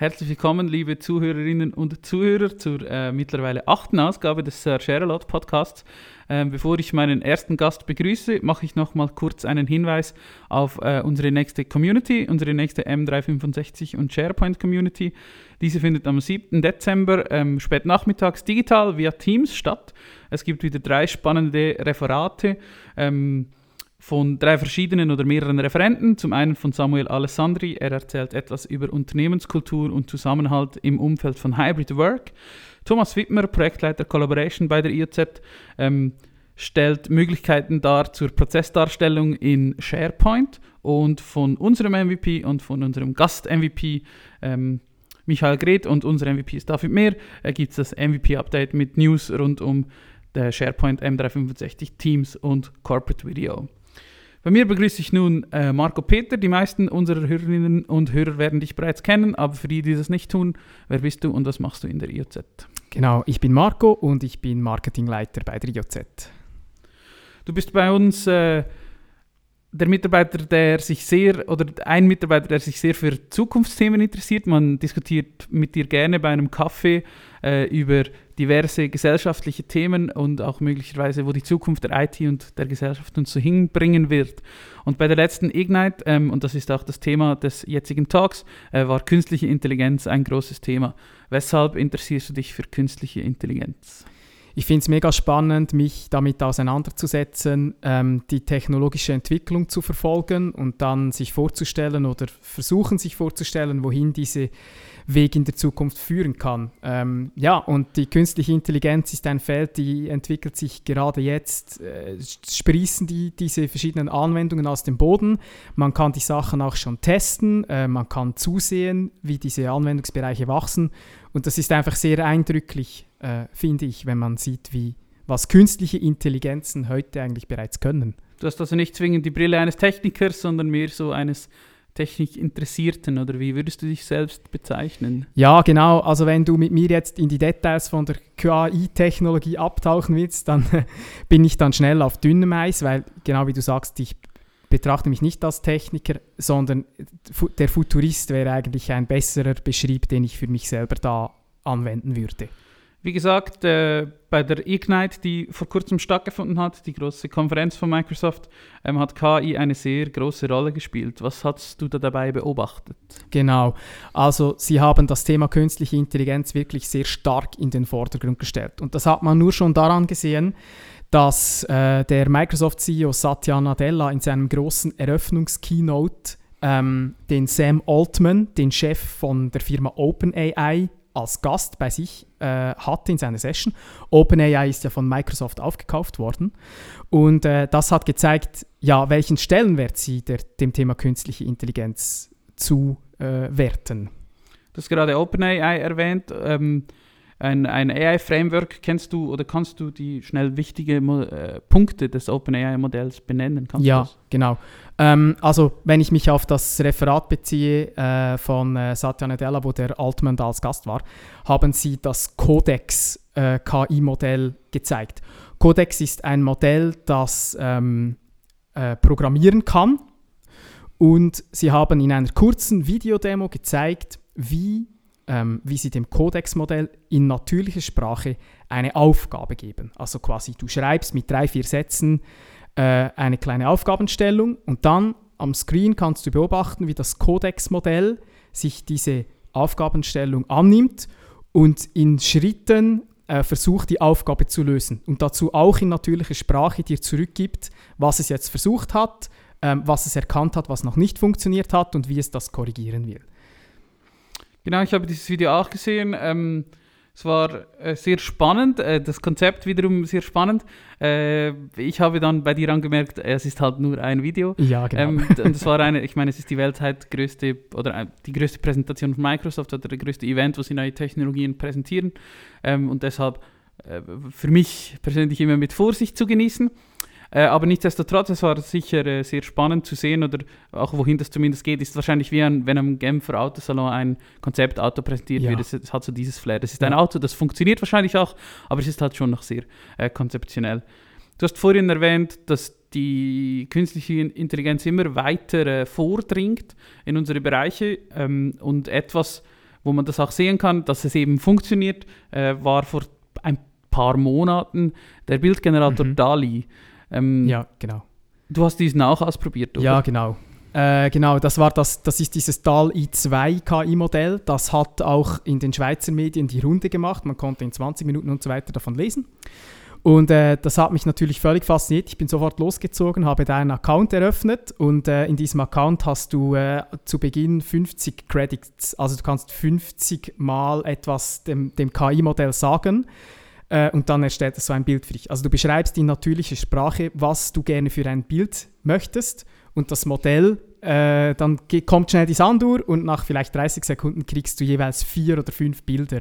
Herzlich willkommen, liebe Zuhörerinnen und Zuhörer, zur äh, mittlerweile achten Ausgabe des Sir Sherlock Podcasts. Ähm, bevor ich meinen ersten Gast begrüße, mache ich noch mal kurz einen Hinweis auf äh, unsere nächste Community, unsere nächste M365 und SharePoint Community. Diese findet am 7. Dezember ähm, spät digital via Teams statt. Es gibt wieder drei spannende Referate. Ähm, von drei verschiedenen oder mehreren Referenten. Zum einen von Samuel Alessandri, er erzählt etwas über Unternehmenskultur und Zusammenhalt im Umfeld von Hybrid Work. Thomas Wittmer, Projektleiter Collaboration bei der IOZ, ähm, stellt Möglichkeiten dar zur Prozessdarstellung in SharePoint und von unserem MVP und von unserem Gast-MVP ähm, Michael Gret und unser MVP ist David Mehr, äh, gibt es das MVP-Update mit News rund um der SharePoint M365 Teams und Corporate Video. Bei mir begrüße ich nun äh, Marco Peter. Die meisten unserer Hörerinnen und Hörer werden dich bereits kennen, aber für die, die das nicht tun, wer bist du und was machst du in der IOZ? Genau, ich bin Marco und ich bin Marketingleiter bei der IOZ. Du bist bei uns äh, der Mitarbeiter, der sich sehr, oder ein Mitarbeiter, der sich sehr für Zukunftsthemen interessiert. Man diskutiert mit dir gerne bei einem Kaffee äh, über diverse gesellschaftliche Themen und auch möglicherweise, wo die Zukunft der IT und der Gesellschaft uns so hinbringen wird. Und bei der letzten Ignite, ähm, und das ist auch das Thema des jetzigen Talks, äh, war künstliche Intelligenz ein großes Thema. Weshalb interessierst du dich für künstliche Intelligenz? Ich finde es mega spannend, mich damit auseinanderzusetzen, ähm, die technologische Entwicklung zu verfolgen und dann sich vorzustellen oder versuchen sich vorzustellen, wohin diese Weg in der Zukunft führen kann. Ähm, ja, und die künstliche Intelligenz ist ein Feld, die entwickelt sich gerade jetzt, äh, sprießen die, diese verschiedenen Anwendungen aus dem Boden. Man kann die Sachen auch schon testen, äh, man kann zusehen, wie diese Anwendungsbereiche wachsen und das ist einfach sehr eindrücklich, äh, finde ich, wenn man sieht, wie, was künstliche Intelligenzen heute eigentlich bereits können. Du hast also nicht zwingend die Brille eines Technikers, sondern mehr so eines Technikinteressierten oder wie würdest du dich selbst bezeichnen? Ja, genau. Also wenn du mit mir jetzt in die Details von der QAI-Technologie abtauchen willst, dann bin ich dann schnell auf dünnem Eis, weil genau wie du sagst, ich betrachte mich nicht als Techniker, sondern der Futurist wäre eigentlich ein besserer Beschrieb, den ich für mich selber da anwenden würde. Wie gesagt, äh, bei der Ignite, die vor kurzem stattgefunden hat, die große Konferenz von Microsoft, ähm, hat KI eine sehr große Rolle gespielt. Was hast du da dabei beobachtet? Genau, also sie haben das Thema künstliche Intelligenz wirklich sehr stark in den Vordergrund gestellt. Und das hat man nur schon daran gesehen, dass äh, der Microsoft-CEO Satya Nadella in seinem großen Eröffnungskeynote ähm, den Sam Altman, den Chef von der Firma OpenAI, als Gast bei sich äh, hatte in seiner Session. OpenAI ist ja von Microsoft aufgekauft worden. Und äh, das hat gezeigt, ja, welchen Stellenwert sie der, dem Thema künstliche Intelligenz zuwerten. Äh, du hast gerade OpenAI erwähnt. Ähm, ein, ein AI-Framework, kennst du oder kannst du die schnell wichtigen äh, Punkte des OpenAI-Modells benennen? Kannst ja, genau. Ähm, also wenn ich mich auf das Referat beziehe äh, von äh, Satya Nadella, wo der Altman da als Gast war, haben sie das Codex äh, gezeigt. Codex ist ein Modell, das ähm, äh, programmieren kann und sie haben in einer kurzen Videodemo gezeigt, wie ähm, wie sie dem Codex-Modell in natürlicher Sprache eine Aufgabe geben. Also quasi du schreibst mit drei, vier Sätzen eine kleine Aufgabenstellung und dann am Screen kannst du beobachten, wie das Codex-Modell sich diese Aufgabenstellung annimmt und in Schritten äh, versucht, die Aufgabe zu lösen und dazu auch in natürlicher Sprache dir zurückgibt, was es jetzt versucht hat, ähm, was es erkannt hat, was noch nicht funktioniert hat und wie es das korrigieren will. Genau, ich habe dieses Video auch gesehen. Ähm, es war äh, sehr spannend, äh, das Konzept wiederum sehr spannend. Äh, ich habe dann bei dir angemerkt, es ist halt nur ein Video. Ja, genau. Ähm, und es war eine, ich meine, es ist die weltweit größte oder äh, die größte Präsentation von Microsoft oder der größte Event, wo sie neue Technologien präsentieren. Ähm, und deshalb äh, für mich persönlich immer mit Vorsicht zu genießen. Äh, aber nichtsdestotrotz, es war sicher äh, sehr spannend zu sehen oder auch wohin das zumindest geht, ist wahrscheinlich wie ein, wenn am Genfer Autosalon ein Konzeptauto präsentiert ja. wird. Es, es, hat so dieses Flair. Das ist ja. ein Auto, das funktioniert wahrscheinlich auch, aber es ist halt schon noch sehr äh, konzeptionell. Du hast vorhin erwähnt, dass die künstliche Intelligenz immer weiter äh, vordringt in unsere Bereiche ähm, und etwas, wo man das auch sehen kann, dass es eben funktioniert, äh, war vor ein paar Monaten der Bildgenerator Mhm. DALI. Ähm, Ja, genau. Du hast diesen auch ausprobiert, oder? Ja, genau. Äh, genau, das war das, das ist dieses DAL i2 KI-Modell. Das hat auch in den Schweizer Medien die Runde gemacht. Man konnte in 20 Minuten und so weiter davon lesen. Und äh, das hat mich natürlich völlig fasziniert. Ich bin sofort losgezogen, habe da einen Account eröffnet und äh, in diesem Account hast du äh, zu Beginn 50 Credits. Also du kannst 50 Mal etwas dem, dem KI-Modell sagen äh, und dann erstellt es so ein Bild für dich. Also du beschreibst in natürlicher Sprache, was du gerne für ein Bild möchtest und das Modell, äh, dann kommt schnell die Sanduhr und nach vielleicht 30 Sekunden kriegst du jeweils vier oder fünf Bilder,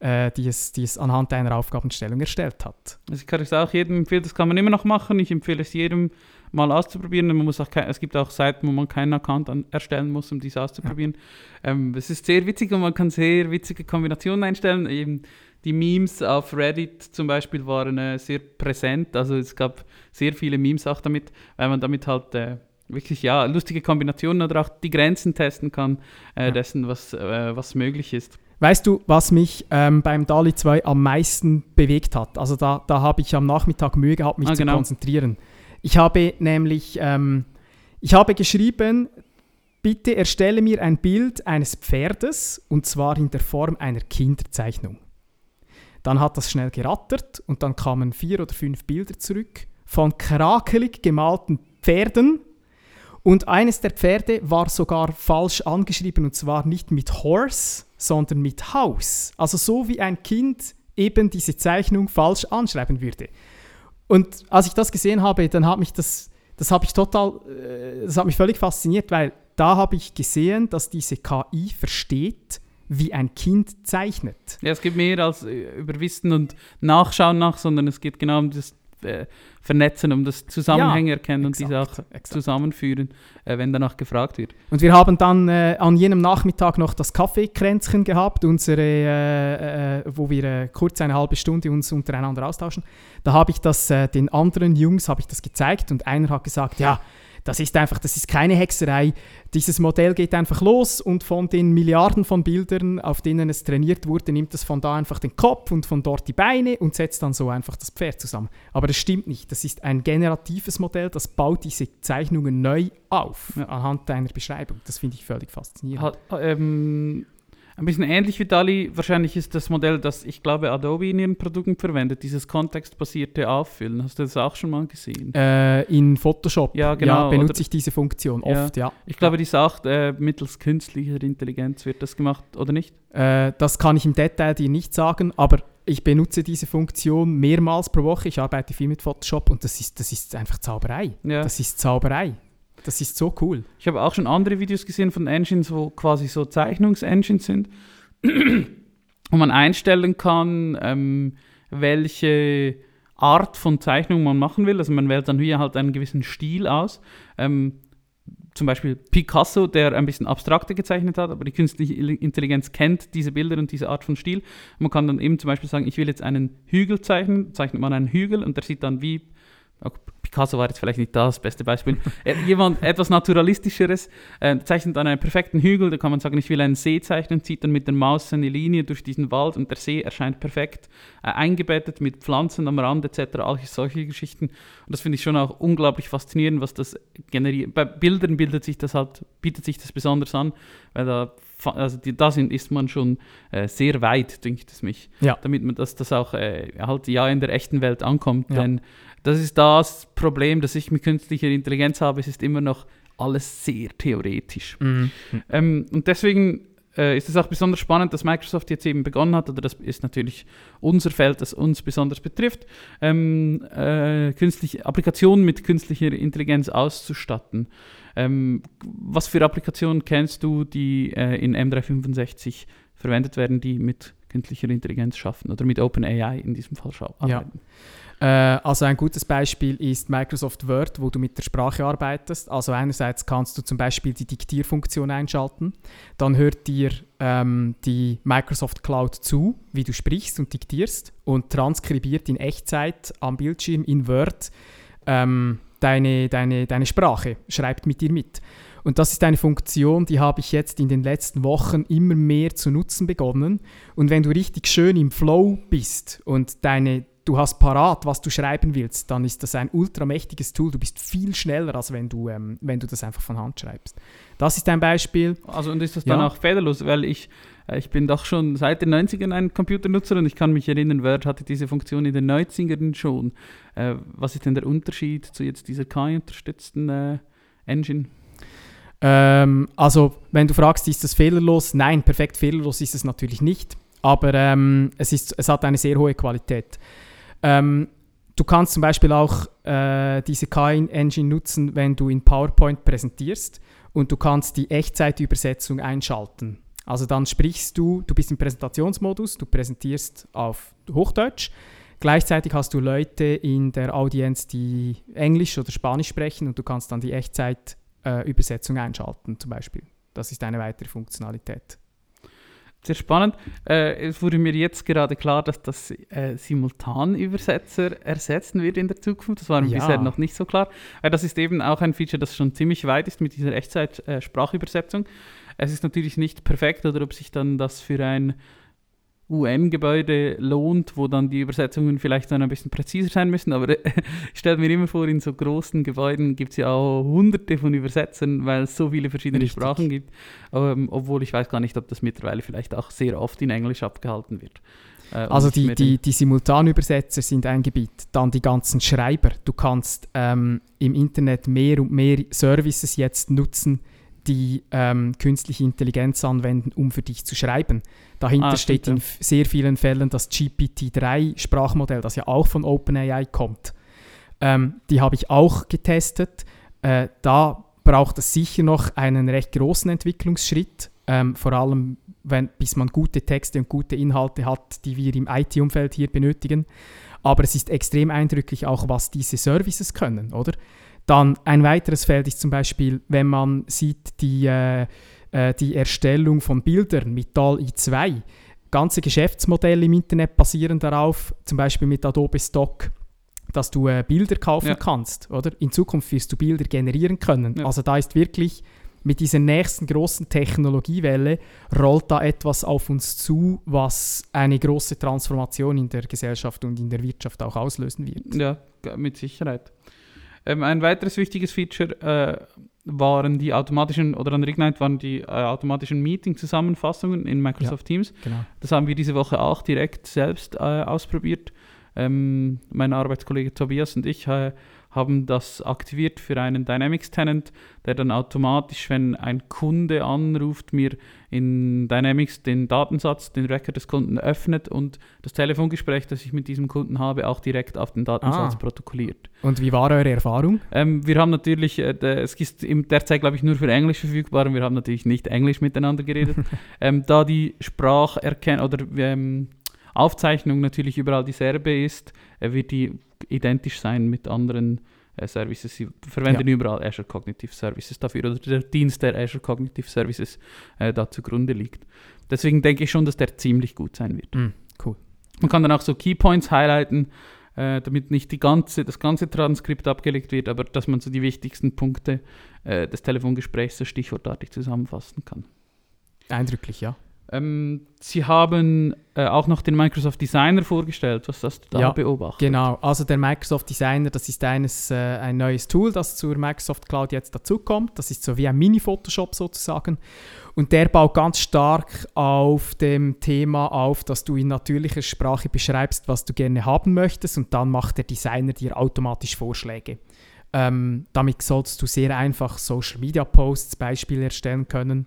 äh, die, es, die es anhand deiner Aufgabenstellung erstellt hat. Also ich kann es auch jedem empfehlen, das kann man immer noch machen. Ich empfehle es jedem mal auszuprobieren. Man muss auch kein, es gibt auch Seiten, wo man keinen Account an, erstellen muss, um dies auszuprobieren. Ähm, es ist sehr witzig und man kann sehr witzige Kombinationen einstellen. Eben die Memes auf Reddit zum Beispiel waren äh, sehr präsent. Also es gab sehr viele Memes auch damit, weil man damit halt äh, wirklich ja lustige Kombinationen oder auch die Grenzen testen kann äh, Ja. dessen, was, äh, was möglich ist. Weißt du, was mich ähm, beim DALI 2 am meisten bewegt hat? Also da, da habe ich am Nachmittag Mühe gehabt, mich Ah, zu genau. konzentrieren. Ich habe nämlich, ähm, ich habe geschrieben, bitte erstelle mir ein Bild eines Pferdes und zwar in der Form einer Kinderzeichnung. Dann hat das schnell gerattert und dann kamen vier oder fünf Bilder zurück von krakelig gemalten Pferden. Und eines der Pferde war sogar falsch angeschrieben und zwar nicht mit Horse, sondern mit Haus. Also so wie ein Kind eben diese Zeichnung falsch anschreiben würde. Und als ich das gesehen habe, dann hat mich das, das habe ich total, äh, das hat mich völlig fasziniert, weil da habe ich gesehen, dass diese KI versteht, wie ein Kind zeichnet. Ja, es geht mehr als äh, über Wissen und Nachschauen nach, sondern es geht genau um das äh, Vernetzen, um das Zusammenhänge erkennen und diese auch Exakt, exakt. zusammenführen, äh, wenn danach gefragt wird. Und wir haben dann äh, an jenem Nachmittag noch das Kaffeekränzchen gehabt, unsere, äh, wo wir kurz eine halbe Stunde uns untereinander austauschen. Da habe ich das den anderen Jungs habe ich das gezeigt und einer hat gesagt, ja, das ist einfach, das ist keine Hexerei. Dieses Modell geht einfach los und von den Milliarden von Bildern, auf denen es trainiert wurde, nimmt es von da einfach den Kopf und von dort die Beine und setzt dann so einfach das Pferd zusammen. Aber das stimmt nicht. Das ist ein generatives Modell, das baut diese Zeichnungen neu auf Ja. anhand deiner Beschreibung. Das finde ich völlig faszinierend. Hat, ähm, ein bisschen ähnlich wie DALI, wahrscheinlich ist das Modell, das ich glaube Adobe in ihren Produkten verwendet, dieses kontextbasierte Auffüllen. Hast du das auch schon mal gesehen? Äh, in Photoshop Ja, genau, benutze oder- ich diese Funktion Ja. oft, ja. Ich glaube, die sagt, äh, mittels künstlicher Intelligenz wird das gemacht, oder nicht? Äh, das kann ich im Detail dir nicht sagen, aber ich benutze diese Funktion mehrmals pro Woche. Ich arbeite viel mit Photoshop und das ist, das ist einfach Zauberei. Ja. Das ist Zauberei. Das ist so cool. Ich habe auch schon andere Videos gesehen von Engines, wo quasi so Zeichnungsengines sind, wo man einstellen kann, ähm, welche Art von Zeichnung man machen will. Also man wählt dann hier halt einen gewissen Stil aus. Ähm, zum Beispiel Picasso, der ein bisschen abstrakter gezeichnet hat, aber die künstliche Intelligenz kennt diese Bilder und diese Art von Stil. Man kann dann eben zum Beispiel sagen, ich will jetzt einen Hügel zeichnen, zeichnet man einen Hügel und der sieht dann wie auch Picasso war jetzt vielleicht nicht das beste Beispiel. Äh, Jemand etwas Naturalistischeres äh, zeichnet dann einen perfekten Hügel, da kann man sagen, ich will einen See zeichnen, zieht dann mit der Maus eine Linie durch diesen Wald und der See erscheint perfekt äh, eingebettet mit Pflanzen am Rand etc., all solche Geschichten. Und das finde ich schon auch unglaublich faszinierend, was das generiert. Bei Bildern bildet sich das halt, bietet sich das besonders an, weil da, also die, da sind, ist man schon äh, sehr weit, denkt es mich, Ja. damit man das, das auch äh, halt ja in der echten Welt ankommt. Ja. Denn das ist das Problem, das ich mit künstlicher Intelligenz habe. Es ist immer noch alles sehr theoretisch. Ähm, und deswegen äh, ist es auch besonders spannend, dass Microsoft jetzt eben begonnen hat, oder das ist natürlich unser Feld, das uns besonders betrifft, ähm, äh, künstliche Applikationen mit künstlicher Intelligenz auszustatten. Ähm, was für Applikationen kennst du, die äh, in M365 verwendet werden, die mit künstlicher Intelligenz schaffen oder mit OpenAI in diesem Fall scha- Ja. Äh, also ein gutes Beispiel ist Microsoft Word, wo du mit der Sprache arbeitest. Also einerseits kannst du zum Beispiel die Diktierfunktion einschalten. Dann hört dir ähm, die Microsoft Cloud zu, wie du sprichst und diktierst und transkribiert in Echtzeit am Bildschirm in Word ähm, deine, deine, deine Sprache, schreibt mit dir mit. Und das ist eine Funktion, die habe ich jetzt in den letzten Wochen immer mehr zu nutzen begonnen. Und wenn du richtig schön im Flow bist und deine, du hast parat, was du schreiben willst, dann ist das ein ultramächtiges Tool. Du bist viel schneller, als wenn du, ähm, wenn du das einfach von Hand schreibst. Das ist ein Beispiel. Also und ist das dann Ja. auch fehlerlos, weil ich, äh, ich bin doch schon seit den 90ern ein Computernutzer und ich kann mich erinnern, Word hatte diese Funktion in den 90ern schon. Äh, was ist denn der Unterschied zu jetzt dieser KI-unterstützten äh, Engine? Ähm, also, wenn du fragst, ist das fehlerlos? Nein, perfekt fehlerlos ist es natürlich nicht. Aber ähm, es, ist, es hat eine sehr hohe Qualität. Ähm, du kannst zum Beispiel auch äh, diese KI-Engine nutzen, wenn du in PowerPoint präsentierst und du kannst die Echtzeitübersetzung einschalten. Also dann sprichst du, du bist im Präsentationsmodus, du präsentierst auf Hochdeutsch. Gleichzeitig hast du Leute in der Audienz, die Englisch oder Spanisch sprechen und du kannst dann die Echtzeitübersetzung einschalten zum Beispiel. Das ist eine weitere Funktionalität. Sehr spannend. Äh, es wurde mir jetzt gerade klar, dass das äh, Simultanübersetzer ersetzen wird in der Zukunft. Das war mir Ja. bisher noch nicht so klar. Äh, das ist eben auch ein Feature, das schon ziemlich weit ist mit dieser Echtzeit-Sprachübersetzung. es ist natürlich nicht perfekt oder ob sich dann das für ein UN-Gebäude lohnt, wo dann die Übersetzungen vielleicht dann ein bisschen präziser sein müssen. Aber ich stelle mir immer vor, in so großen Gebäuden gibt es ja auch hunderte von Übersetzern, weil es so viele verschiedene Richtig. Sprachen gibt. Ähm, obwohl ich weiß gar nicht, ob das mittlerweile vielleicht auch sehr oft in Englisch abgehalten wird. Äh, Also die, die, die Simultanübersetzer sind ein Gebiet. Dann die ganzen Schreiber. Du kannst ähm, im Internet mehr und mehr Services jetzt nutzen, die ähm, künstliche Intelligenz anwenden, um für dich zu schreiben. Dahinter Ah, steht in sehr vielen Fällen das GPT-3-Sprachmodell, das ja auch von OpenAI kommt. Ähm, die habe ich auch getestet. Äh, da braucht es sicher noch einen recht großen Entwicklungsschritt, ähm, vor allem wenn, bis man gute Texte und gute Inhalte hat, die wir im IT-Umfeld hier benötigen. Aber es ist extrem eindrücklich auch, was diese Services können, oder? Dann ein weiteres Feld ist zum Beispiel, wenn man sieht, die, äh, äh, die Erstellung von Bildern mit DAL-I 2. Ganze Geschäftsmodelle im Internet basieren darauf, zum Beispiel mit Adobe Stock, dass du äh, Bilder kaufen Ja. kannst, oder? In Zukunft wirst du Bilder generieren können. Ja. Also da ist wirklich mit dieser nächsten großen Technologiewelle rollt da etwas auf uns zu, was eine große Transformation in der Gesellschaft und in der Wirtschaft auch auslösen wird. Ja, mit Sicherheit. Ähm, ein weiteres wichtiges Feature äh, waren die automatischen, oder an Ignite waren die äh, automatischen Meeting-Zusammenfassungen in Microsoft Teams. Genau. Das haben wir diese Woche auch direkt selbst äh, ausprobiert. Ähm, mein Arbeitskollege Tobias und ich äh, haben das aktiviert für einen Dynamics Tenant, der dann automatisch, wenn ein Kunde anruft, mir in Dynamics den Datensatz, den Record des Kunden öffnet und das Telefongespräch, das ich mit diesem Kunden habe, auch direkt auf den Datensatz Ah. protokolliert. Und wie war eure Erfahrung? Ähm, wir haben natürlich, äh, es ist derzeit glaube ich nur für Englisch verfügbar und wir haben natürlich nicht Englisch miteinander geredet. ähm, da die Spracherkennung oder ähm, Aufzeichnung natürlich überall dieselbe ist, äh, wird die identisch sein mit anderen äh, Services. Sie verwenden überall Azure Cognitive Services dafür oder der Dienst der Azure Cognitive Services äh, da zugrunde liegt. Deswegen denke ich schon, dass der ziemlich gut sein wird. Mm, cool. Man kann dann auch so Keypoints highlighten, äh, damit nicht die ganze, das ganze Transkript abgelegt wird, aber dass man so die wichtigsten Punkte äh, des Telefongesprächs so stichwortartig zusammenfassen kann. Eindrücklich, ja. Ähm, Sie haben äh, auch noch den Microsoft Designer vorgestellt. Was hast du da Ja, beobachtet? Genau, also der Microsoft Designer, das ist eines, äh, ein neues Tool, das zur Microsoft Cloud jetzt dazukommt. Das ist so wie ein Mini-Photoshop sozusagen. Und der baut ganz stark auf dem Thema auf, dass du in natürlicher Sprache beschreibst, was du gerne haben möchtest und dann macht der Designer dir automatisch Vorschläge. Ähm, damit sollst du sehr einfach Social Media Posts, Beispiele erstellen können.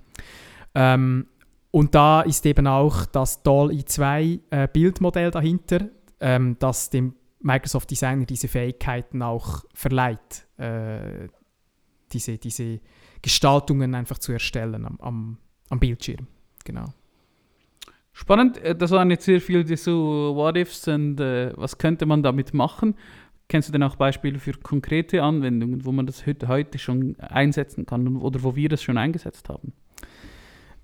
Ähm, und da ist eben auch das DALL-E 2 äh, Bildmodell dahinter, ähm, das dem Microsoft Designer diese Fähigkeiten auch verleiht, äh, diese, diese Gestaltungen einfach zu erstellen am, am, am Bildschirm. Genau. Spannend, äh, das waren jetzt sehr viele so What-Ifs und äh, was könnte man damit machen? Kennst du denn auch Beispiele für konkrete Anwendungen, wo man das heute, schon einsetzen kann oder wo wir das schon eingesetzt haben?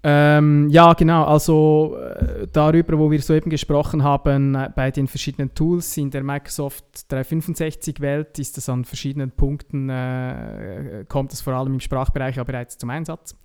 Ähm, ja, genau. Also äh, darüber, wo wir soeben gesprochen haben, äh, bei den verschiedenen Tools in der Microsoft 365-Welt ist es an verschiedenen Punkten, äh, kommt es vor allem im Sprachbereich ja bereits zum Einsatz.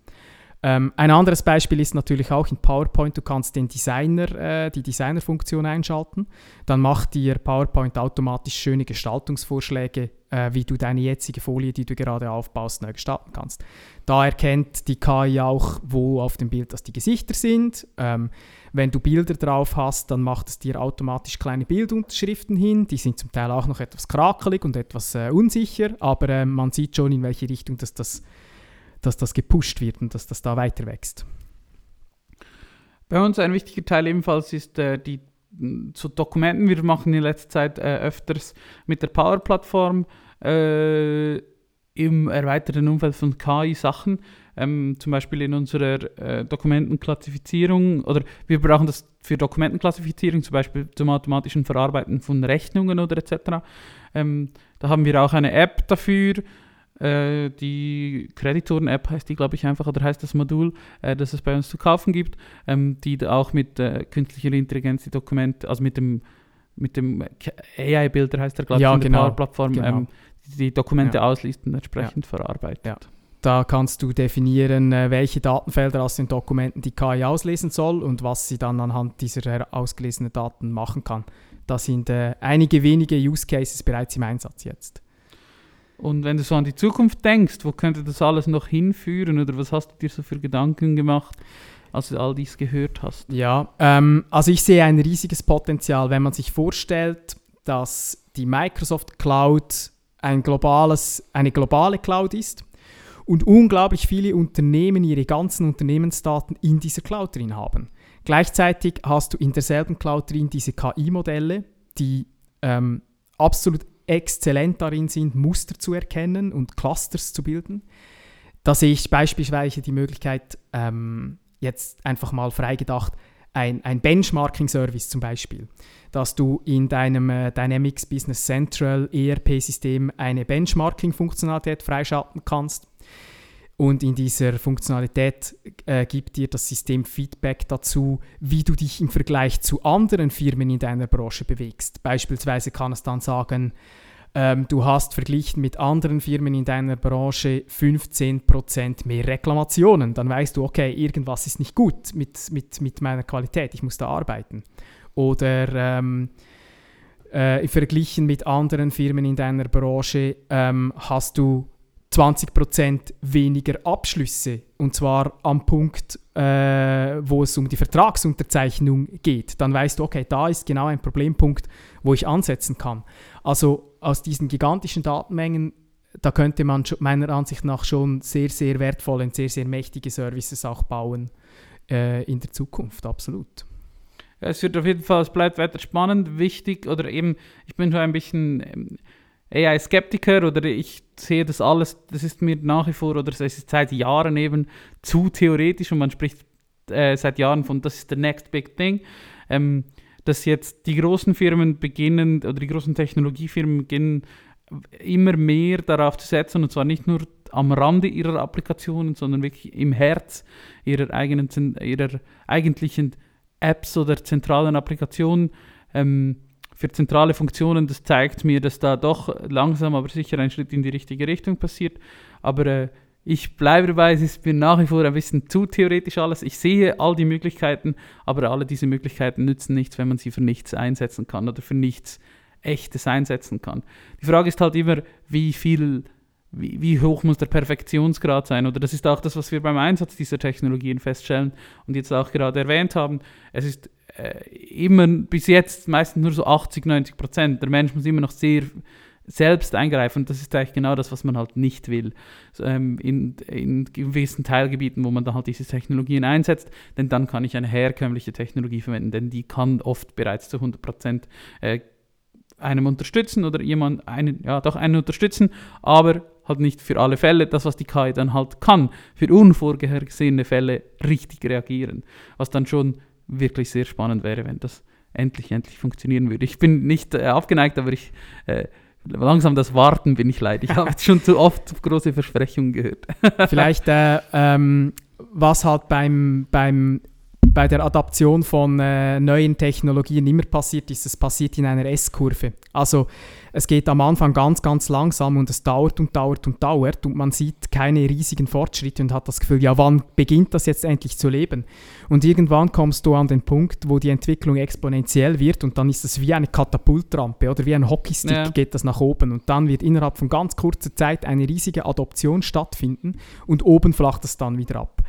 Ähm, ein anderes Beispiel ist natürlich auch in PowerPoint, du kannst den Designer, äh, die Designer-Funktion einschalten. Dann macht dir PowerPoint automatisch schöne Gestaltungsvorschläge, äh, wie du deine jetzige Folie, die du gerade aufbaust, neu gestalten kannst. Da erkennt die KI auch, wo auf dem Bild das die Gesichter sind. Ähm, wenn du Bilder drauf hast, dann macht es dir automatisch kleine Bildunterschriften hin. Die sind zum Teil auch noch etwas krakelig und etwas äh, unsicher, aber äh, man sieht schon, in welche Richtung das, das dass das gepusht wird und dass das da weiter wächst. Bei uns ein wichtiger Teil ebenfalls ist äh, die zu Dokumenten. Wir machen in letzter Zeit äh, öfters mit der Power-Plattform äh, im erweiterten Umfeld von KI Sachen. Ähm, zum Beispiel in unserer äh, Dokumentenklassifizierung oder wir brauchen das für Dokumentenklassifizierung, zum Beispiel zum automatischen Verarbeiten von Rechnungen oder etc. Ähm, da haben wir auch eine App dafür äh, die Kreditoren-App heißt die, glaube ich, einfach, oder heißt das Modul, äh, das es bei uns zu kaufen gibt, ähm, die auch mit äh, künstlicher Intelligenz die Dokumente, also mit dem, mit dem AI-Bilder heißt der, glaube ja, ich, in genau, der Power-Plattform, genau. ähm, die Dokumente ja. ausliest und entsprechend ja. verarbeitet. Ja. Da kannst du definieren, äh, welche Datenfelder aus den Dokumenten die KI auslesen soll und was sie dann anhand dieser ausgelesenen Daten machen kann. Da sind äh, einige wenige Use Cases bereits im Einsatz jetzt. Und wenn du so an die Zukunft denkst, wo könnte das alles noch hinführen oder was hast du dir so für Gedanken gemacht, als du all dies gehört hast? Ja, ähm, also ich sehe ein riesiges Potenzial, wenn man sich vorstellt, dass die Microsoft Cloud ein globales, eine globale Cloud ist und unglaublich viele Unternehmen ihre ganzen Unternehmensdaten in dieser Cloud drin haben. Gleichzeitig hast du in derselben Cloud drin diese KI-Modelle, die ähm, absolut exzellent darin sind, Muster zu erkennen und Clusters zu bilden. Da sehe ich beispielsweise die Möglichkeit, ähm, jetzt einfach mal freigedacht, ein, ein Benchmarking-Service zum Beispiel, dass du in deinem äh, Dynamics Business Central ERP-System eine Benchmarking-Funktionalität freischalten kannst und in dieser Funktionalität äh, gibt dir das System Feedback dazu, wie du dich im Vergleich zu anderen Firmen in deiner Branche bewegst. Beispielsweise kann es dann sagen, ähm, du hast verglichen mit anderen Firmen in deiner Branche 15% mehr Reklamationen. Dann weißt du, okay, irgendwas ist nicht gut mit, mit, mit meiner Qualität, ich muss da arbeiten. Oder ähm, äh, verglichen mit anderen Firmen in deiner Branche ähm, hast du 20% weniger Abschlüsse. Und zwar am Punkt, äh, wo es um die Vertragsunterzeichnung geht. Dann weißt du, okay, da ist genau ein Problempunkt, wo ich ansetzen kann. Also aus diesen gigantischen Datenmengen, da könnte man meiner Ansicht nach schon sehr, sehr wertvolle und sehr, sehr mächtige Services auch bauen äh, in der Zukunft, absolut. es wird auf jeden Fall, es bleibt weiter spannend, wichtig oder eben, ich bin schon ein bisschen ähm, AI-Skeptiker oder ich sehe das alles, das ist mir nach wie vor oder es ist seit Jahren eben zu theoretisch und man spricht äh, seit Jahren von, das ist the next big thing. Ähm, dass jetzt die großen Firmen beginnen oder die großen Technologiefirmen beginnen immer mehr darauf zu setzen und zwar nicht nur am Rande ihrer Applikationen, sondern wirklich im Herz ihrer eigenen, ihrer eigentlichen Apps oder zentralen Applikationen. Ähm, für zentrale Funktionen, das zeigt mir, dass da doch langsam, aber sicher ein Schritt in die richtige Richtung passiert. Aber äh, ich bleibe dabei, es ist mir nach wie vor ein bisschen zu theoretisch alles. Ich sehe all die Möglichkeiten, aber alle diese Möglichkeiten nützen nichts, wenn man sie für nichts einsetzen kann oder für nichts Echtes einsetzen kann. Die Frage ist halt immer, wie viel, wie, wie hoch muss der Perfektionsgrad sein? Oder das ist auch das, was wir beim Einsatz dieser Technologien feststellen und jetzt auch gerade erwähnt haben. Es ist immer bis jetzt meistens nur so 80, 90 Prozent. Der Mensch muss immer noch sehr selbst eingreifen. Und das ist eigentlich genau das, was man halt nicht will. Ähm, in, in gewissen Teilgebieten, wo man dann halt diese Technologien einsetzt, denn dann kann ich eine herkömmliche Technologie verwenden, denn die kann oft bereits zu 100 Prozent äh, einem unterstützen oder jemand einen, ja doch einen unterstützen, aber halt nicht für alle Fälle, das was die KI dann halt kann, für unvorhergesehene Fälle richtig reagieren, was dann schon wirklich sehr spannend wäre, wenn das endlich, endlich funktionieren würde. Ich bin nicht äh, abgeneigt, aber ich äh, langsam das Warten bin ich leid. Ich habe schon zu oft große Versprechungen gehört. Vielleicht äh, ähm, was halt beim, beim bei der Adaption von äh, neuen Technologien immer passiert ist, es passiert in einer S-Kurve. Also es geht am Anfang ganz, ganz langsam und es dauert und dauert und dauert und man sieht keine riesigen Fortschritte und hat das Gefühl, ja, wann beginnt das jetzt endlich zu leben? Und irgendwann kommst du an den Punkt, wo die Entwicklung exponentiell wird und dann ist es wie eine Katapultrampe oder wie ein Hockeystick ja. geht das nach oben und dann wird innerhalb von ganz kurzer Zeit eine riesige Adoption stattfinden und oben flacht es dann wieder ab.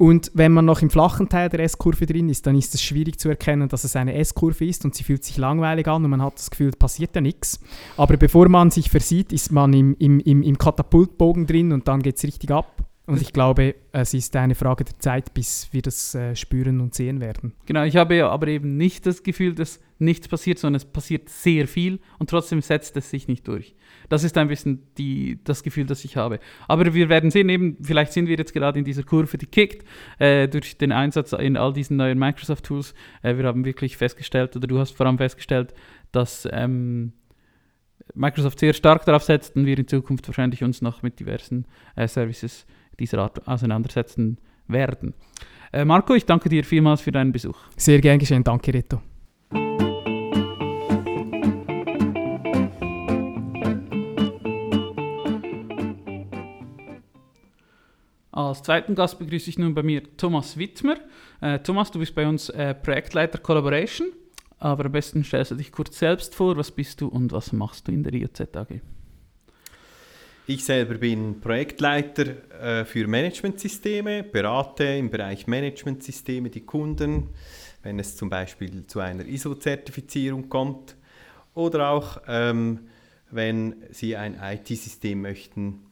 Und wenn man noch im flachen Teil der S-Kurve drin ist, dann ist es schwierig zu erkennen, dass es eine S-Kurve ist und sie fühlt sich langweilig an und man hat das Gefühl, passiert ja nichts. Aber bevor man sich versieht, ist man im, im, im, im Katapultbogen drin und dann geht es richtig ab. Und ich glaube, es ist eine Frage der Zeit, bis wir das äh, spüren und sehen werden. Genau, ich habe aber eben nicht das Gefühl, dass nichts passiert, sondern es passiert sehr viel und trotzdem setzt es sich nicht durch. Das ist ein bisschen die, das Gefühl, das ich habe. Aber wir werden sehen, eben, vielleicht sind wir jetzt gerade in dieser Kurve gekickt äh, durch den Einsatz in all diesen neuen Microsoft-Tools. Äh, wir haben wirklich festgestellt, oder du hast vor allem festgestellt, dass ähm, Microsoft sehr stark darauf setzt und wir in Zukunft wahrscheinlich uns noch mit diversen äh, Services dieser Art auseinandersetzen werden. Äh, Marco, ich danke dir vielmals für deinen Besuch. Sehr gern geschehen, danke Reto. Als zweiten Gast begrüße ich nun bei mir Thomas Wittmer. Äh, Thomas, du bist bei uns äh, Projektleiter Collaboration, aber am besten stellst du dich kurz selbst vor. Was bist du und was machst du in der IOZ AG? Ich selber bin Projektleiter äh, für Managementsysteme, berate im Bereich Managementsysteme die Kunden, wenn es zum Beispiel zu einer ISO-Zertifizierung kommt oder auch ähm, wenn sie ein IT-System möchten,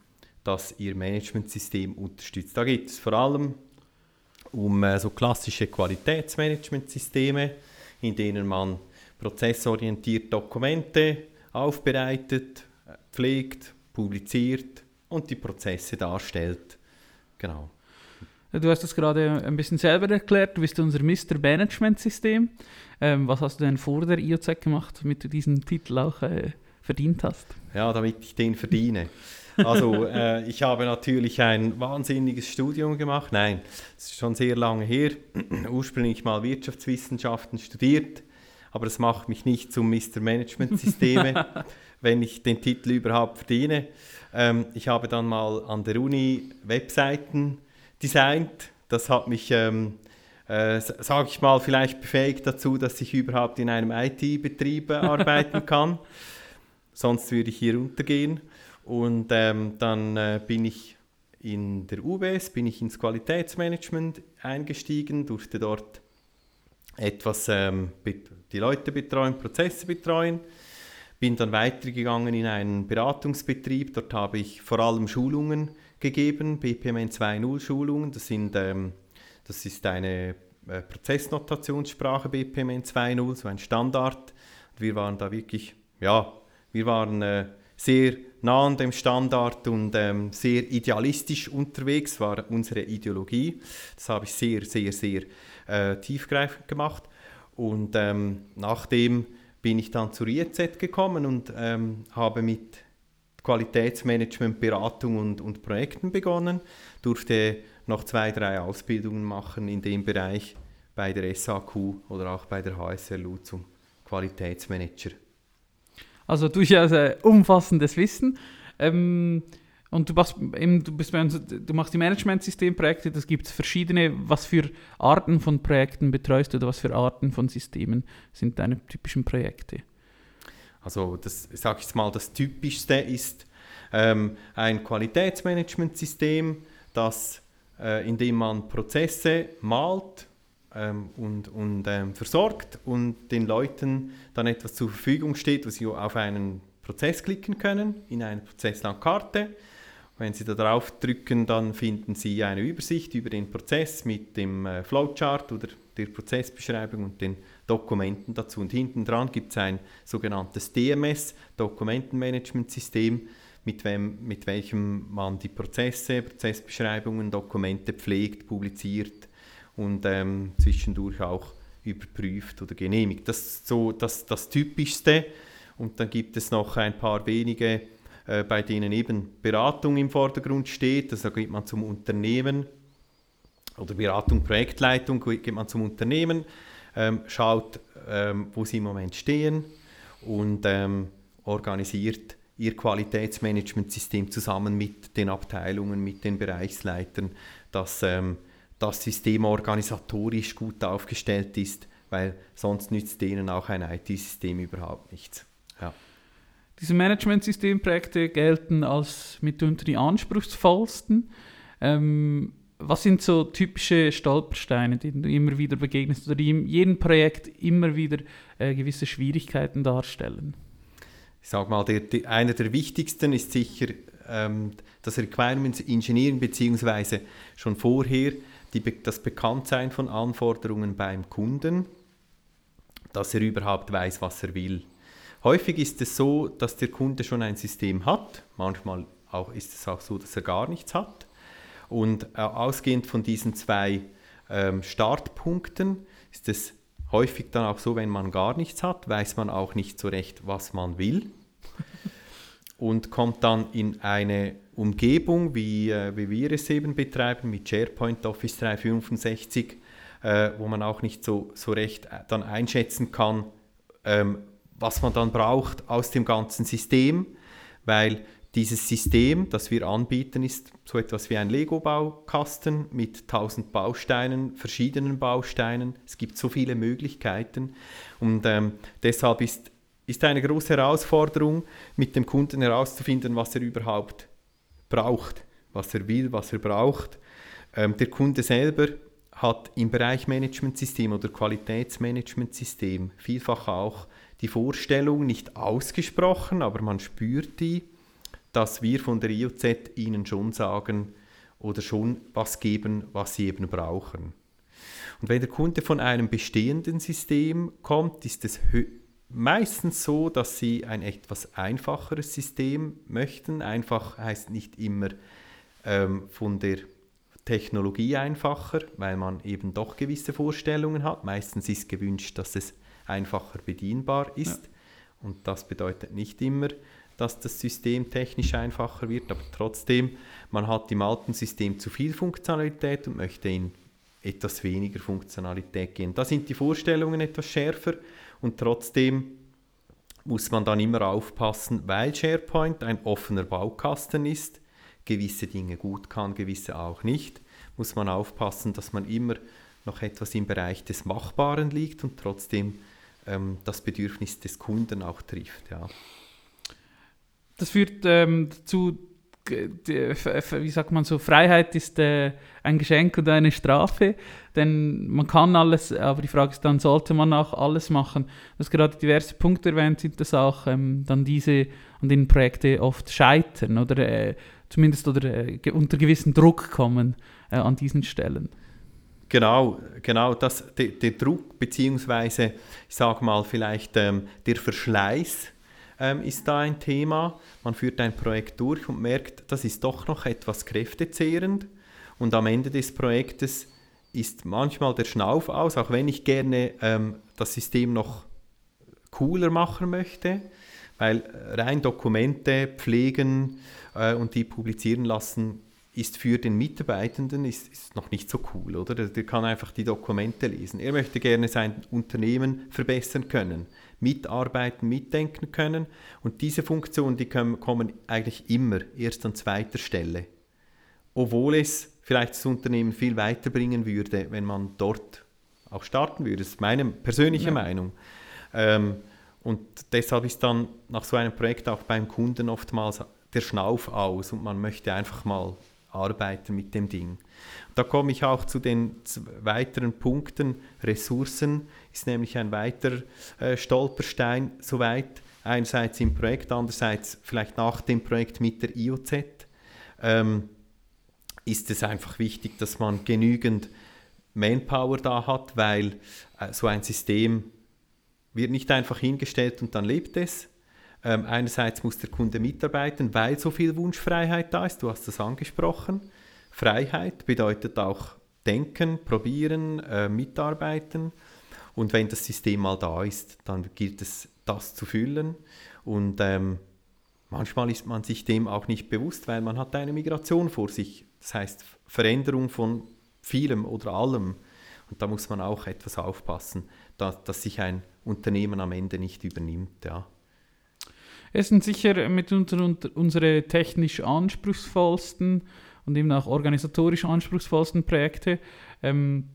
das ihr Managementsystem unterstützt. Da geht es vor allem um äh, so klassische Qualitätsmanagementsysteme, in denen man prozessorientiert Dokumente aufbereitet, äh, pflegt, publiziert und die Prozesse darstellt. Genau. Du hast das gerade ein bisschen selber erklärt. Du bist unser Mr. Management System. Ähm, was hast du denn vor der IOZ gemacht, damit du diesen Titel auch äh, verdient hast? Ja, damit ich den verdiene. Also äh, ich habe natürlich ein wahnsinniges Studium gemacht. Nein, es ist schon sehr lange her. Ursprünglich mal Wirtschaftswissenschaften studiert, aber das macht mich nicht zum Mr. Management Systeme. wenn ich den Titel überhaupt verdiene. Ähm, ich habe dann mal an der Uni Webseiten designt. Das hat mich, ähm, äh, sage ich mal, vielleicht befähigt dazu, dass ich überhaupt in einem IT-Betrieb arbeiten kann. Sonst würde ich hier untergehen. Und ähm, dann äh, bin ich in der UBS, bin ich ins Qualitätsmanagement eingestiegen, durfte dort etwas ähm, die Leute betreuen, Prozesse betreuen bin dann weitergegangen in einen Beratungsbetrieb. Dort habe ich vor allem Schulungen gegeben, BPMN 2.0 Schulungen. Das, sind, ähm, das ist eine äh, Prozessnotationssprache BPMN 2.0, so ein Standard. Wir waren da wirklich, ja, wir waren äh, sehr nah an dem Standard und ähm, sehr idealistisch unterwegs, war unsere Ideologie. Das habe ich sehr, sehr, sehr äh, tiefgreifend gemacht. Und ähm, nachdem bin ich dann zur IEZ gekommen und ähm, habe mit Qualitätsmanagement, Beratung und, und Projekten begonnen, durfte noch zwei, drei Ausbildungen machen in dem Bereich bei der SAQ oder auch bei der HSLU zum Qualitätsmanager. Also durchaus äh, umfassendes Wissen. Ähm, und du, machst, eben, du, bist du machst die Managementsystemprojekte, das gibt es verschiedene. Was für Arten von Projekten betreust du oder was für Arten von Systemen sind deine typischen Projekte? Also das sage ich jetzt mal, das Typischste ist ähm, ein Qualitätsmanagementsystem, das, äh, in dem man Prozesse malt ähm, und, und ähm, versorgt und den Leuten dann etwas zur Verfügung steht, wo sie auf einen Prozess klicken können, in eine Prozesslandkarte wenn Sie da drauf drücken, dann finden Sie eine Übersicht über den Prozess mit dem äh, Flowchart oder der Prozessbeschreibung und den Dokumenten dazu. Und hinten dran gibt es ein sogenanntes DMS, Dokumentenmanagementsystem, mit, wem, mit welchem man die Prozesse, Prozessbeschreibungen, Dokumente pflegt, publiziert und ähm, zwischendurch auch überprüft oder genehmigt. Das ist so das, das Typischste. Und dann gibt es noch ein paar wenige äh, bei denen eben Beratung im Vordergrund steht. Also geht man zum Unternehmen oder Beratung, Projektleitung, geht man zum Unternehmen, ähm, schaut, ähm, wo sie im Moment stehen und ähm, organisiert ihr Qualitätsmanagementsystem zusammen mit den Abteilungen, mit den Bereichsleitern, dass ähm, das System organisatorisch gut aufgestellt ist, weil sonst nützt denen auch ein IT-System überhaupt nichts. Ja. Diese Managementsystemprojekte gelten als mitunter die anspruchsvollsten. Ähm, was sind so typische Stolpersteine, die du immer wieder begegnest oder die in jedem Projekt immer wieder äh, gewisse Schwierigkeiten darstellen? Ich sage mal, der, der, einer der wichtigsten ist sicher ähm, das Requirements Engineering beziehungsweise schon vorher die, das Bekanntsein von Anforderungen beim Kunden, dass er überhaupt weiß, was er will. Häufig ist es so, dass der Kunde schon ein System hat, manchmal auch ist es auch so, dass er gar nichts hat. Und äh, ausgehend von diesen zwei ähm, Startpunkten ist es häufig dann auch so, wenn man gar nichts hat, weiß man auch nicht so recht, was man will. Und kommt dann in eine Umgebung, wie, äh, wie wir es eben betreiben, mit SharePoint Office 365, äh, wo man auch nicht so, so recht äh, dann einschätzen kann, ähm, was man dann braucht aus dem ganzen System, weil dieses System, das wir anbieten, ist so etwas wie ein Lego-Baukasten mit tausend Bausteinen, verschiedenen Bausteinen. Es gibt so viele Möglichkeiten und ähm, deshalb ist, ist eine große Herausforderung, mit dem Kunden herauszufinden, was er überhaupt braucht, was er will, was er braucht. Ähm, der Kunde selber hat im Bereich Managementsystem oder Qualitätsmanagementsystem vielfach auch die Vorstellung nicht ausgesprochen, aber man spürt die dass wir von der IOZ ihnen schon sagen oder schon was geben, was sie eben brauchen. Und wenn der Kunde von einem bestehenden System kommt, ist es meistens so, dass sie ein etwas einfacheres System möchten. Einfach heißt nicht immer ähm, von der Technologie einfacher, weil man eben doch gewisse Vorstellungen hat. Meistens ist gewünscht, dass es einfacher bedienbar ist. Ja. Und das bedeutet nicht immer, dass das System technisch einfacher wird, aber trotzdem, man hat im alten System zu viel Funktionalität und möchte in etwas weniger Funktionalität gehen. Da sind die Vorstellungen etwas schärfer und trotzdem muss man dann immer aufpassen, weil SharePoint ein offener Baukasten ist, gewisse Dinge gut kann, gewisse auch nicht, muss man aufpassen, dass man immer noch etwas im Bereich des Machbaren liegt und trotzdem ähm, das Bedürfnis des Kunden auch trifft. Ja. Das führt ähm, dazu, wie sagt man so, Freiheit ist äh, ein Geschenk und eine Strafe, denn man kann alles, aber die Frage ist dann, sollte man auch alles machen? Du hast gerade diverse Punkte erwähnt, sind das auch ähm, dann diese, an denen Projekte oft scheitern oder äh, zumindest oder äh, unter gewissen Druck kommen äh, an diesen Stellen. Genau, genau, das, der, der Druck beziehungsweise, ich sage mal vielleicht ähm, der Verschleiß ähm, ist da ein Thema. Man führt ein Projekt durch und merkt, das ist doch noch etwas kräftezehrend. Und am Ende des Projektes ist manchmal der Schnauf aus, auch wenn ich gerne ähm, das System noch cooler machen möchte, weil rein Dokumente pflegen äh, und die publizieren lassen ist für den Mitarbeitenden ist, ist noch nicht so cool, oder? Der, der kann einfach die Dokumente lesen. Er möchte gerne sein Unternehmen verbessern können mitarbeiten, mitdenken können. Und diese Funktionen, die kommen eigentlich immer erst an zweiter Stelle. Obwohl es vielleicht das Unternehmen viel weiterbringen würde, wenn man dort auch starten würde. Das ist meine persönliche ja. Meinung. Ähm, und deshalb ist dann nach so einem Projekt auch beim Kunden oftmals der Schnauf aus und man möchte einfach mal arbeiten mit dem Ding. Da komme ich auch zu den weiteren Punkten. Ressourcen ist nämlich ein weiterer äh, Stolperstein, soweit einerseits im Projekt, andererseits vielleicht nach dem Projekt mit der IOZ. Ähm, ist es einfach wichtig, dass man genügend Manpower da hat, weil äh, so ein System wird nicht einfach hingestellt und dann lebt es. Ähm, einerseits muss der Kunde mitarbeiten, weil so viel Wunschfreiheit da ist, du hast das angesprochen. Freiheit bedeutet auch denken, probieren, äh, mitarbeiten. Und wenn das System mal da ist, dann gilt es, das zu füllen. Und ähm, manchmal ist man sich dem auch nicht bewusst, weil man hat eine Migration vor sich. Das heißt, Veränderung von vielem oder allem. Und da muss man auch etwas aufpassen, dass, dass sich ein Unternehmen am Ende nicht übernimmt. Ja. Es sind sicher mit unseren, unsere technisch anspruchsvollsten und eben auch organisatorisch anspruchsvollsten Projekte. Ähm,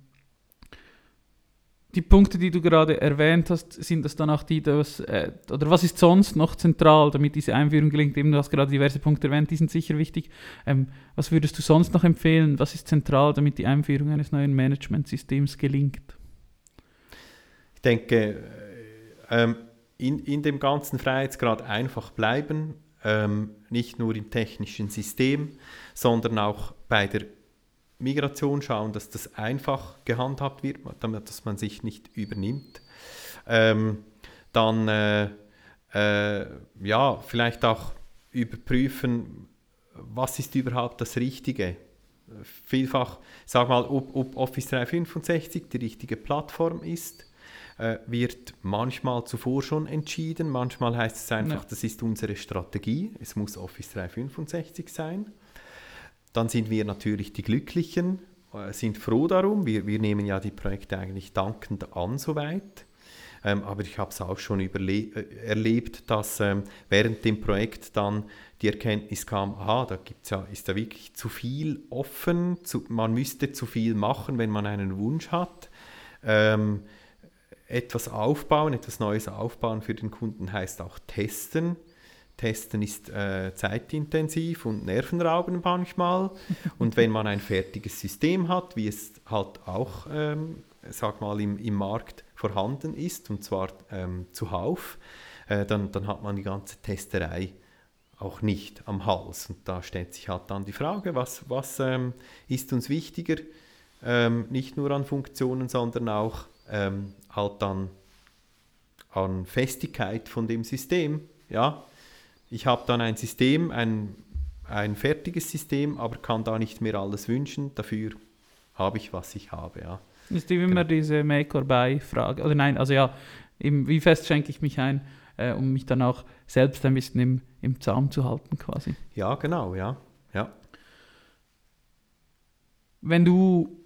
die Punkte, die du gerade erwähnt hast, sind das dann auch die, dass, äh, oder was ist sonst noch zentral, damit diese Einführung gelingt? Eben, du hast gerade diverse Punkte erwähnt, die sind sicher wichtig. Ähm, was würdest du sonst noch empfehlen? Was ist zentral, damit die Einführung eines neuen Managementsystems gelingt? Ich denke, äh, ähm, in, in dem ganzen Freiheitsgrad einfach bleiben, ähm, nicht nur im technischen System, sondern auch bei der Migration schauen, dass das einfach gehandhabt wird, damit dass man sich nicht übernimmt. Ähm, dann äh, äh, ja, vielleicht auch überprüfen, was ist überhaupt das Richtige. Vielfach, sag mal, ob, ob Office 365 die richtige Plattform ist, äh, wird manchmal zuvor schon entschieden. Manchmal heißt es einfach, ja. das ist unsere Strategie. Es muss Office 365 sein. Dann sind wir natürlich die Glücklichen, äh, sind froh darum. Wir, wir nehmen ja die Projekte eigentlich dankend an soweit. Ähm, aber ich habe es auch schon äh, erlebt, dass ähm, während dem Projekt dann die Erkenntnis kam, aha, da gibt's ja, ist da wirklich zu viel offen, zu, man müsste zu viel machen, wenn man einen Wunsch hat. Ähm, etwas aufbauen, etwas Neues aufbauen für den Kunden heißt auch testen. Testen ist äh, zeitintensiv und nervenraubend manchmal. und wenn man ein fertiges System hat, wie es halt auch, ähm, sag mal, im, im Markt vorhanden ist, und zwar ähm, zuhauf, äh, dann, dann hat man die ganze Testerei auch nicht am Hals. Und da stellt sich halt dann die Frage, was, was ähm, ist uns wichtiger, ähm, nicht nur an Funktionen, sondern auch ähm, halt dann an Festigkeit von dem System. Ja, ich habe dann ein System, ein, ein fertiges System, aber kann da nicht mehr alles wünschen. Dafür habe ich, was ich habe. Ja. Ist immer genau. diese Make-or-Buy-Frage. Oder nein, also ja, eben, wie fest schenke ich mich ein, äh, um mich dann auch selbst ein bisschen im, im Zaum zu halten quasi. Ja, genau, ja. ja. Wenn du,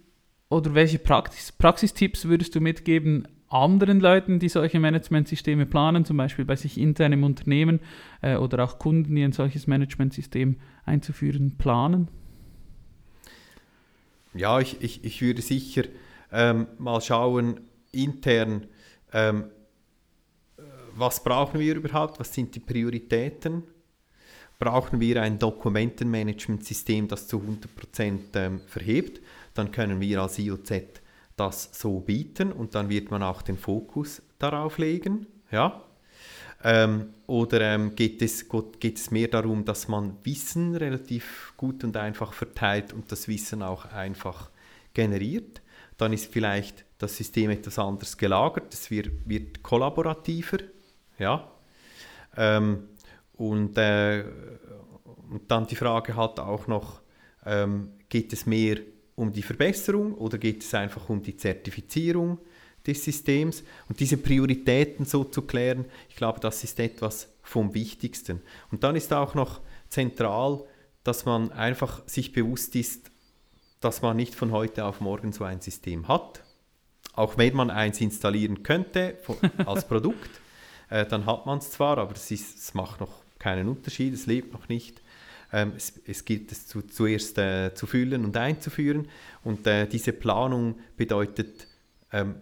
oder welche Praxis, Praxistipps würdest du mitgeben anderen Leuten, die solche Managementsysteme planen, zum Beispiel bei sich intern im Unternehmen äh, oder auch Kunden, die ein solches Managementsystem einzuführen planen? Ja, ich, ich, ich würde sicher ähm, mal schauen, intern, ähm, was brauchen wir überhaupt, was sind die Prioritäten? Brauchen wir ein Dokumentenmanagementsystem, das zu 100% ähm, verhebt? Dann können wir als IOZ das so bieten und dann wird man auch den Fokus darauf legen. Ja? Ähm, oder ähm, geht, es, geht es mehr darum, dass man Wissen relativ gut und einfach verteilt und das Wissen auch einfach generiert? Dann ist vielleicht das System etwas anders gelagert, es wird, wird kollaborativer. Ja? Ähm, und, äh, und dann die Frage halt auch noch, ähm, geht es mehr um die Verbesserung oder geht es einfach um die Zertifizierung des Systems? Und diese Prioritäten so zu klären, ich glaube, das ist etwas vom Wichtigsten. Und dann ist auch noch zentral, dass man einfach sich bewusst ist, dass man nicht von heute auf morgen so ein System hat. Auch wenn man eins installieren könnte als Produkt, äh, dann hat man es zwar, aber es, ist, es macht noch keinen Unterschied, es lebt noch nicht. Ähm, es, es, gilt es zu, zuerst äh, zu füllen und einzuführen. Und äh, diese Planung bedeutet ähm,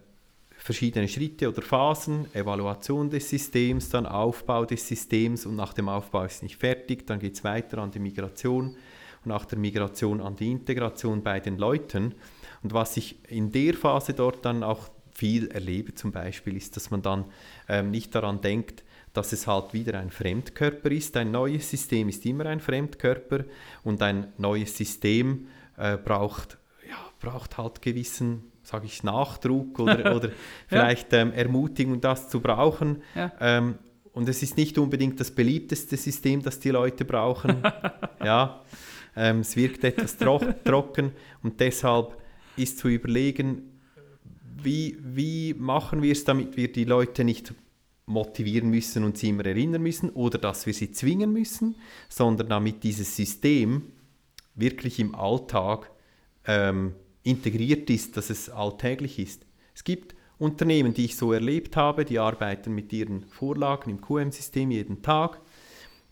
verschiedene Schritte oder Phasen, Evaluation des Systems, dann Aufbau des Systems und nach dem Aufbau ist es nicht fertig, dann geht es weiter an die Migration und nach der Migration an die Integration bei den Leuten. Und was ich in der Phase dort dann auch viel erlebe zum Beispiel, ist, dass man dann ähm, nicht daran denkt, dass es halt wieder ein Fremdkörper ist. Ein neues System ist immer ein Fremdkörper und ein neues System äh, braucht, ja, braucht halt gewissen, sage ich, Nachdruck oder, oder vielleicht ähm, Ermutigung, das zu brauchen. Ja. Ähm, und es ist nicht unbedingt das beliebteste System, das die Leute brauchen. ja, ähm, es wirkt etwas tro trocken und deshalb ist zu überlegen, wie, wie machen wir es, damit wir die Leute nicht motivieren müssen und sie immer erinnern müssen oder dass wir sie zwingen müssen, sondern damit dieses System wirklich im Alltag ähm, integriert ist, dass es alltäglich ist. Es gibt Unternehmen, die ich so erlebt habe, die arbeiten mit ihren Vorlagen im QM-System jeden Tag.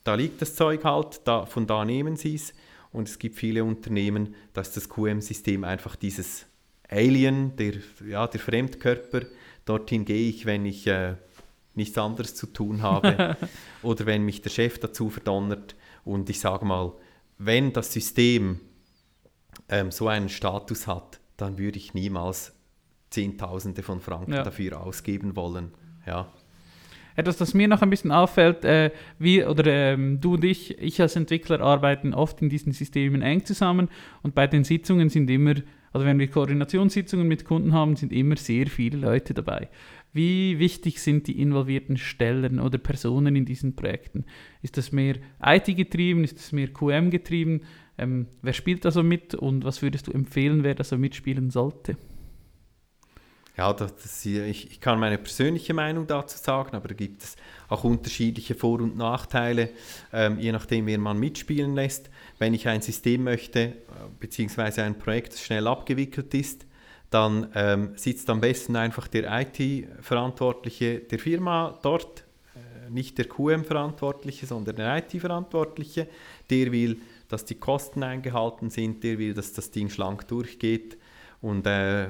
Da liegt das Zeug halt, da, von da nehmen sie es. Und es gibt viele Unternehmen, dass das QM-System einfach dieses Alien, der, ja, der Fremdkörper, dorthin gehe ich, wenn ich äh, nichts anderes zu tun habe oder wenn mich der Chef dazu verdonnert. Und ich sage mal, wenn das System ähm, so einen Status hat, dann würde ich niemals Zehntausende von Franken ja. dafür ausgeben wollen. Ja. Etwas, das mir noch ein bisschen auffällt, äh, wir oder ähm, du und ich, ich als Entwickler arbeiten oft in diesen Systemen eng zusammen und bei den Sitzungen sind immer, also wenn wir Koordinationssitzungen mit Kunden haben, sind immer sehr viele Leute dabei. Wie wichtig sind die involvierten Stellen oder Personen in diesen Projekten? Ist das mehr IT-getrieben? Ist das mehr QM-getrieben? Ähm, wer spielt da so mit und was würdest du empfehlen, wer da so mitspielen sollte? Ja, das, ich, ich kann meine persönliche Meinung dazu sagen, aber da gibt es auch unterschiedliche Vor- und Nachteile, ähm, je nachdem, wer man mitspielen lässt. Wenn ich ein System möchte, äh, beziehungsweise ein Projekt, das schnell abgewickelt ist, dann ähm, sitzt am besten einfach der IT-Verantwortliche der Firma dort, äh, nicht der QM-Verantwortliche, sondern der IT-Verantwortliche. Der will, dass die Kosten eingehalten sind, der will, dass das Ding schlank durchgeht und äh,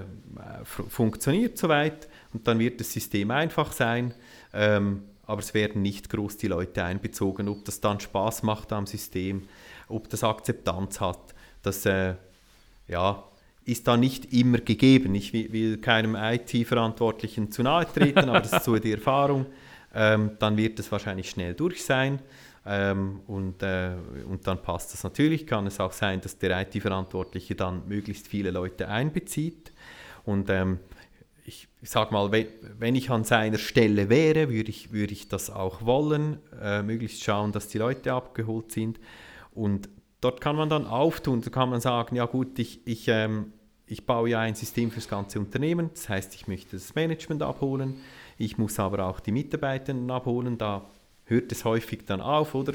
funktioniert soweit und dann wird das System einfach sein, ähm, aber es werden nicht groß die Leute einbezogen, ob das dann Spaß macht am System, ob das Akzeptanz hat, das äh, ja, ist da nicht immer gegeben. Ich will, keinem IT-Verantwortlichen zu nahe treten, aber das ist so die Erfahrung. Ähm, dann wird es wahrscheinlich schnell durch sein. Ähm, und, äh, und dann passt das natürlich. Kann es auch sein, dass der IT-Verantwortliche dann möglichst viele Leute einbezieht. Und ähm, ich, sage mal, wenn, ich an seiner Stelle wäre, würde ich, würd ich das auch wollen, äh, möglichst schauen, dass die Leute abgeholt sind. Und dort kann man dann auftun, da kann man sagen, ja gut, ich, ich, ähm, ich baue ja ein System für das ganze Unternehmen, das heißt, ich möchte das Management abholen, ich muss aber auch die Mitarbeitenden abholen, da hört es häufig dann auf, oder?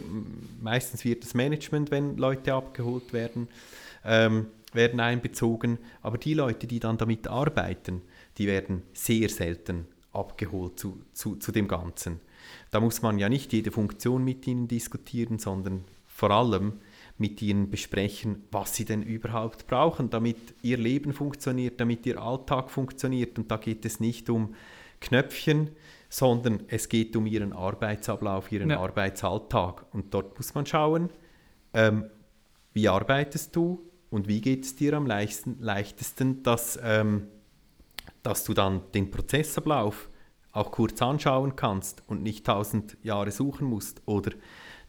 Meistens wird das Management, wenn Leute abgeholt werden, ähm, werden einbezogen, aber die Leute, die dann damit arbeiten, die werden sehr selten abgeholt zu, zu, zu dem Ganzen. Da muss man ja nicht jede Funktion mit ihnen diskutieren, sondern vor allem mit ihnen besprechen, was sie denn überhaupt brauchen, damit ihr Leben funktioniert, damit ihr Alltag funktioniert. Und da geht es nicht um Knöpfchen, sondern es geht um ihren Arbeitsablauf, ihren ja. Arbeitsalltag. Und dort muss man schauen, ähm, wie arbeitest du und wie geht es dir am leichtesten, leichtesten dass, ähm, dass du dann den Prozessablauf auch kurz anschauen kannst und nicht tausend Jahre suchen musst oder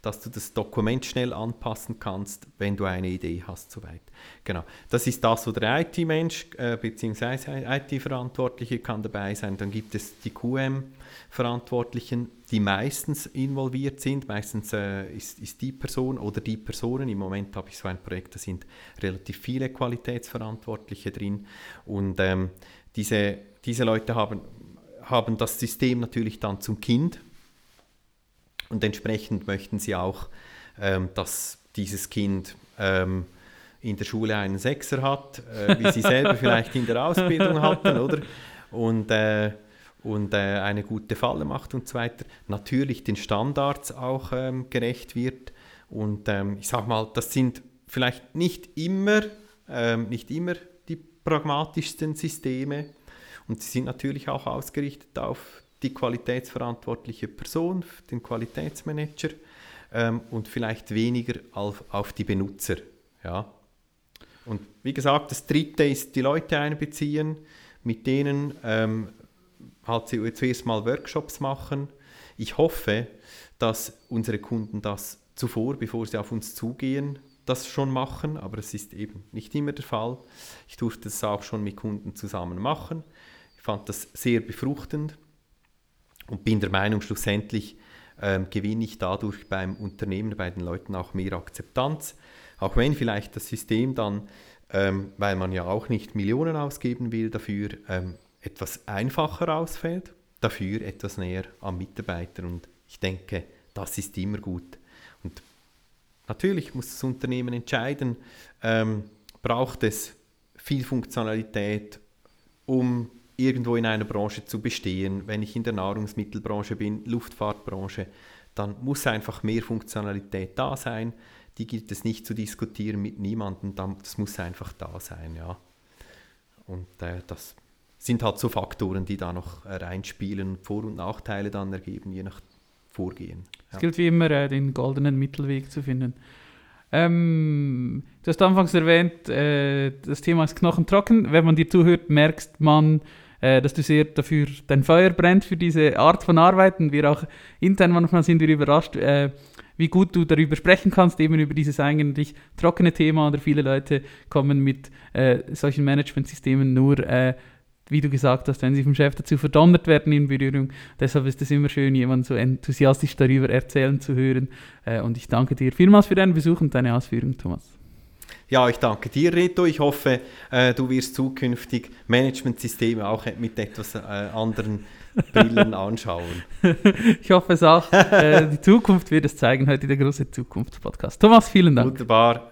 dass du das Dokument schnell anpassen kannst, wenn du eine Idee hast soweit. Genau, das ist das, wo der IT-Mensch äh, bzw. IT-Verantwortliche kann dabei sein. Dann gibt es die QM-Verantwortlichen, die meistens involviert sind. Meistens äh, ist, ist die Person oder die Personen, im Moment habe ich so ein Projekt, da sind relativ viele Qualitätsverantwortliche drin und ähm, diese, diese Leute haben, haben das System natürlich dann zum Kind und entsprechend möchten sie auch, ähm, dass dieses Kind ähm, in der Schule einen Sechser hat, äh, wie sie selber vielleicht in der Ausbildung hatten, oder? Und, äh, und äh, eine gute Falle macht und so weiter. Natürlich den Standards auch ähm, gerecht wird. Und ähm, ich sage mal, das sind vielleicht nicht immer, ähm, nicht immer die pragmatischsten Systeme. Und sie sind natürlich auch ausgerichtet auf die qualitätsverantwortliche Person, den Qualitätsmanager ähm, und vielleicht weniger auf, auf die Benutzer. Ja. Und wie gesagt, das Dritte ist die Leute einbeziehen, mit denen ähm, halt zuerst mal Workshops machen. Ich hoffe, dass unsere Kunden das zuvor, bevor sie auf uns zugehen, das schon machen, aber es ist eben nicht immer der Fall. Ich durfte das auch schon mit Kunden zusammen machen. Ich fand das sehr befruchtend und bin der Meinung, schlussendlich ähm, gewinne ich dadurch beim Unternehmen, bei den Leuten auch mehr Akzeptanz. Auch wenn vielleicht das System dann, ähm, weil man ja auch nicht Millionen ausgeben will dafür, ähm, etwas einfacher ausfällt, dafür etwas näher am Mitarbeiter. Und ich denke, das ist immer gut. Und natürlich muss das Unternehmen entscheiden, ähm, braucht es viel Funktionalität, um irgendwo in einer Branche zu bestehen. Wenn ich in der Nahrungsmittelbranche bin, Luftfahrtbranche, dann muss einfach mehr Funktionalität da sein. Die gilt es nicht zu diskutieren mit niemandem, das muss einfach da sein, ja. Und äh, das sind halt so Faktoren, die da noch reinspielen, Vor- und Nachteile dann ergeben, je nach Vorgehen. Ja. Es gilt wie immer, äh, den goldenen Mittelweg zu finden. Ähm, du hast anfangs erwähnt, äh, das Thema ist knochentrocken. Wenn man dir zuhört, merkst man, äh, dass du sehr dafür dein Feuer brennt für diese Art von Arbeiten. Wir auch intern manchmal sind wir überrascht, äh, wie gut du darüber sprechen kannst, eben über dieses eigentlich trockene Thema. Oder viele Leute kommen mit äh, solchen Managementsystemen nur äh, wie du gesagt hast, wenn sie vom Chef dazu verdonnert werden in Berührung. Deshalb ist es immer schön, jemanden so enthusiastisch darüber erzählen zu hören. Äh, und ich danke dir vielmals für deinen Besuch und deine Ausführungen, Thomas. Ja, ich danke dir, Reto. Ich hoffe, äh, du wirst zukünftig Managementsysteme auch mit etwas äh, anderen Brillen anschauen. ich hoffe es auch. die Zukunft wird es zeigen, heute der große Zukunftspodcast. Thomas, vielen Dank. Wunderbar.